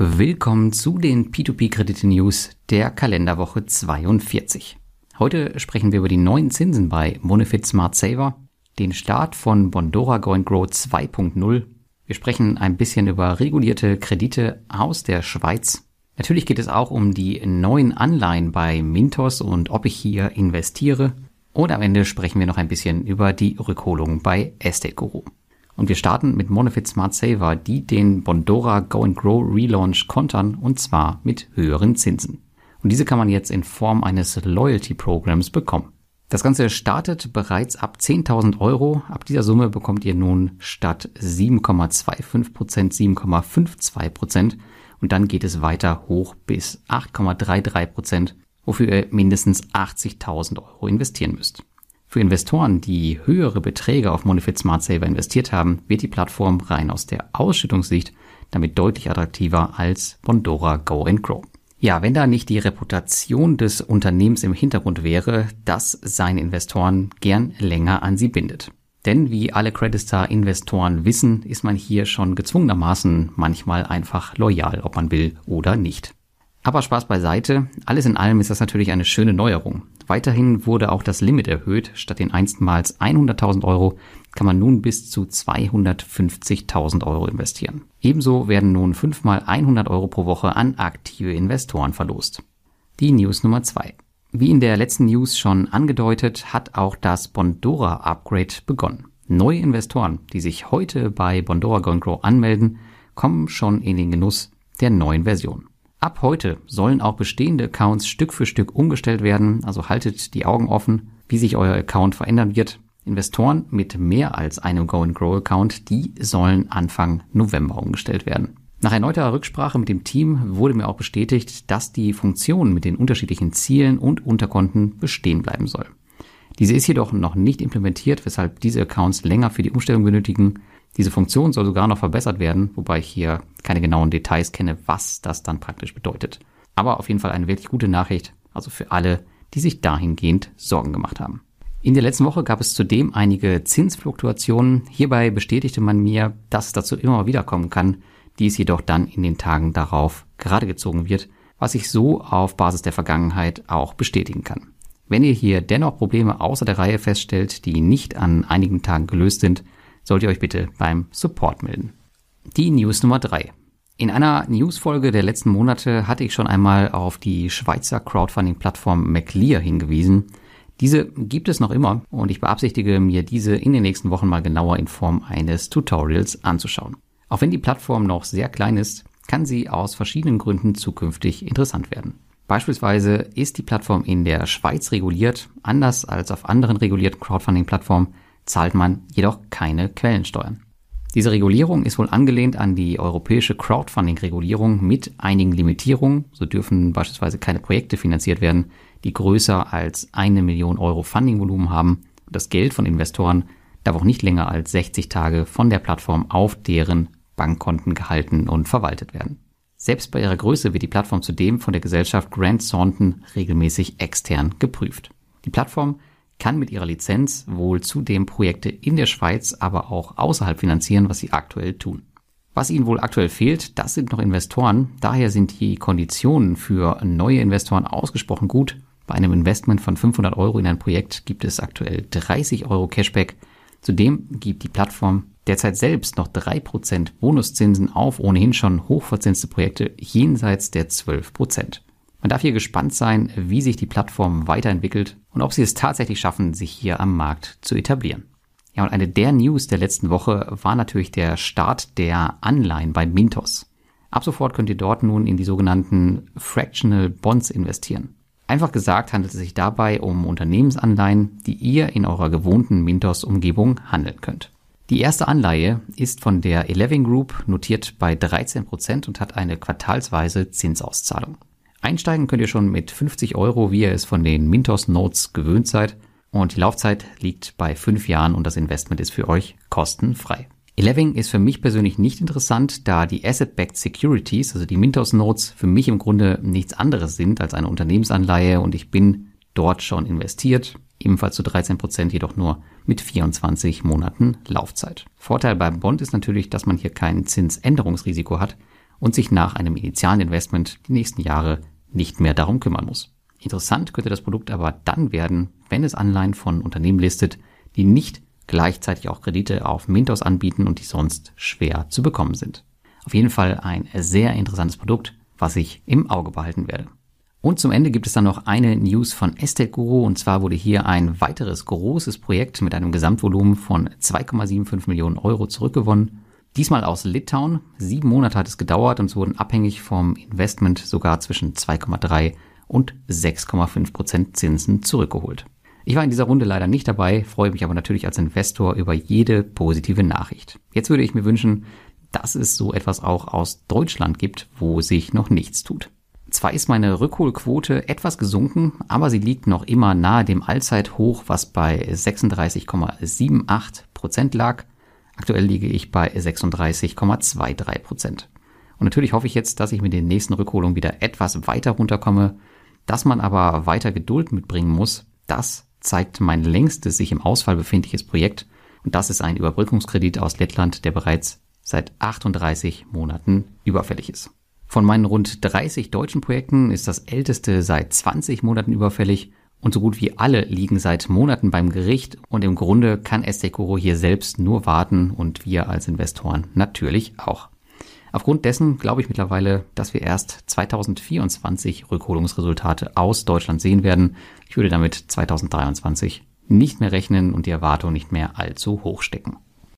Willkommen zu den P2P-Kredite-News der Kalenderwoche 42. Heute sprechen wir über die neuen Zinsen bei Monefit Smart Saver, den Start von Bondora Go Grow 2.0. Wir sprechen ein bisschen über regulierte Kredite aus der Schweiz. Natürlich geht es auch um die neuen Anleihen bei Mintos und ob ich hier investiere. Und am Ende sprechen wir noch ein bisschen über die Rückholung bei Estate Guru. Und wir starten mit Monofit Smart Saver, die den Bondora Go and Grow Relaunch kontern und zwar mit höheren Zinsen. Und diese kann man jetzt in Form eines Loyalty Programs bekommen. Das Ganze startet bereits ab 10.000 Euro. Ab dieser Summe bekommt ihr nun statt 7,25% 7,52% und dann geht es weiter hoch bis 8,33%, wofür ihr mindestens 80.000 Euro investieren müsst. Für Investoren, die höhere Beträge auf Monefit Smart Saver investiert haben, wird die Plattform rein aus der Ausschüttungssicht damit deutlich attraktiver als Bondora Go and Grow. Ja, wenn da nicht die Reputation des Unternehmens im Hintergrund wäre, dass seine Investoren gern länger an sie bindet. Denn wie alle Creditstar-Investoren wissen, ist man hier schon gezwungenermaßen manchmal einfach loyal, ob man will oder nicht. Aber Spaß beiseite, alles in allem ist das natürlich eine schöne Neuerung. Weiterhin wurde auch das Limit erhöht. Statt den einstmals 100.000 Euro kann man nun bis zu 250.000 Euro investieren. Ebenso werden nun fünfmal 100 Euro pro Woche an aktive Investoren verlost. Die News Nummer zwei. Wie in der letzten News schon angedeutet, hat auch das Bondora Upgrade begonnen. Neue Investoren, die sich heute bei Bondora Go Grow anmelden, kommen schon in den Genuss der neuen Version. Ab heute sollen auch bestehende Accounts Stück für Stück umgestellt werden, also haltet die Augen offen, wie sich euer Account verändern wird. Investoren mit mehr als einem Go and Grow Account, die sollen Anfang November umgestellt werden. Nach erneuter Rücksprache mit dem Team wurde mir auch bestätigt, dass die Funktion mit den unterschiedlichen Zielen und Unterkonten bestehen bleiben soll. Diese ist jedoch noch nicht implementiert, weshalb diese Accounts länger für die Umstellung benötigen. Diese Funktion soll sogar noch verbessert werden, wobei ich hier keine genauen Details kenne, was das dann praktisch bedeutet. Aber auf jeden Fall eine wirklich gute Nachricht, also für alle, die sich dahingehend Sorgen gemacht haben. In der letzten Woche gab es zudem einige Zinsfluktuationen. Hierbei bestätigte man mir, dass es dazu immer wieder kommen kann, dies jedoch dann in den Tagen darauf gerade gezogen wird, was ich so auf Basis der Vergangenheit auch bestätigen kann. Wenn ihr hier dennoch Probleme außer der Reihe feststellt, die nicht an einigen Tagen gelöst sind, sollt ihr euch bitte beim Support melden. Die News Nummer drei. In einer Newsfolge der letzten Monate hatte ich schon einmal auf die Schweizer Crowdfunding-Plattform McLear hingewiesen. Diese gibt es noch immer und ich beabsichtige mir diese in den nächsten Wochen mal genauer in Form eines Tutorials anzuschauen. Auch wenn die Plattform noch sehr klein ist, kann sie aus verschiedenen Gründen zukünftig interessant werden. Beispielsweise ist die Plattform in der Schweiz reguliert, anders als auf anderen regulierten Crowdfunding-Plattformen zahlt man jedoch keine Quellensteuern. Diese Regulierung ist wohl angelehnt an die europäische Crowdfunding-Regulierung mit einigen Limitierungen. So dürfen beispielsweise keine Projekte finanziert werden, die größer als eine Million Euro Fundingvolumen haben. Das Geld von Investoren darf auch nicht länger als 60 Tage von der Plattform auf deren Bankkonten gehalten und verwaltet werden. Selbst bei ihrer Größe wird die Plattform zudem von der Gesellschaft Grant Thornton regelmäßig extern geprüft. Die Plattform kann mit ihrer Lizenz wohl zudem Projekte in der Schweiz, aber auch außerhalb finanzieren, was sie aktuell tun. Was ihnen wohl aktuell fehlt, das sind noch Investoren. Daher sind die Konditionen für neue Investoren ausgesprochen gut. Bei einem Investment von 500 Euro in ein Projekt gibt es aktuell 30 Euro Cashback. Zudem gibt die Plattform derzeit selbst noch 3% Bonuszinsen auf ohnehin schon hochverzinste Projekte jenseits der 12%. Man darf hier gespannt sein, wie sich die Plattform weiterentwickelt und ob sie es tatsächlich schaffen, sich hier am Markt zu etablieren. Ja, und eine der News der letzten Woche war natürlich der Start der Anleihen bei Mintos. Ab sofort könnt ihr dort nun in die sogenannten Fractional Bonds investieren. Einfach gesagt handelt es sich dabei um Unternehmensanleihen, die ihr in eurer gewohnten Mintos-Umgebung handeln könnt. Die erste Anleihe ist von der Eleven Group notiert bei 13% und hat eine quartalsweise Zinsauszahlung. Einsteigen könnt ihr schon mit 50 Euro, wie ihr es von den Mintos Notes gewöhnt seid. Und die Laufzeit liegt bei fünf Jahren und das Investment ist für euch kostenfrei. Eleven ist für mich persönlich nicht interessant, da die Asset-Backed Securities, also die Mintos Notes, für mich im Grunde nichts anderes sind als eine Unternehmensanleihe und ich bin dort schon investiert, ebenfalls zu 13 Prozent, jedoch nur mit 24 Monaten Laufzeit. Vorteil beim Bond ist natürlich, dass man hier kein Zinsänderungsrisiko hat und sich nach einem initialen Investment die nächsten Jahre nicht mehr darum kümmern muss. Interessant könnte das Produkt aber dann werden, wenn es Anleihen von Unternehmen listet, die nicht gleichzeitig auch Kredite auf Mintos anbieten und die sonst schwer zu bekommen sind. Auf jeden Fall ein sehr interessantes Produkt, was ich im Auge behalten werde. Und zum Ende gibt es dann noch eine News von Estate Guru und zwar wurde hier ein weiteres großes Projekt mit einem Gesamtvolumen von 2,75 Millionen Euro zurückgewonnen. Diesmal aus Litauen. Sieben Monate hat es gedauert und es wurden abhängig vom Investment sogar zwischen 2,3 und 6,5 Prozent Zinsen zurückgeholt. Ich war in dieser Runde leider nicht dabei, freue mich aber natürlich als Investor über jede positive Nachricht. Jetzt würde ich mir wünschen, dass es so etwas auch aus Deutschland gibt, wo sich noch nichts tut. Zwar ist meine Rückholquote etwas gesunken, aber sie liegt noch immer nahe dem Allzeithoch, was bei 36,78 Prozent lag. Aktuell liege ich bei 36,23 Prozent. Und natürlich hoffe ich jetzt, dass ich mit den nächsten Rückholungen wieder etwas weiter runterkomme. Dass man aber weiter Geduld mitbringen muss, das zeigt mein längstes sich im Ausfall befindliches Projekt. Und das ist ein Überbrückungskredit aus Lettland, der bereits seit 38 Monaten überfällig ist. Von meinen rund 30 deutschen Projekten ist das älteste seit 20 Monaten überfällig und so gut wie alle liegen seit Monaten beim Gericht und im Grunde kann Estekoro hier selbst nur warten und wir als Investoren natürlich auch. Aufgrund dessen glaube ich mittlerweile, dass wir erst 2024 Rückholungsresultate aus Deutschland sehen werden. Ich würde damit 2023 nicht mehr rechnen und die Erwartung nicht mehr allzu hoch stecken.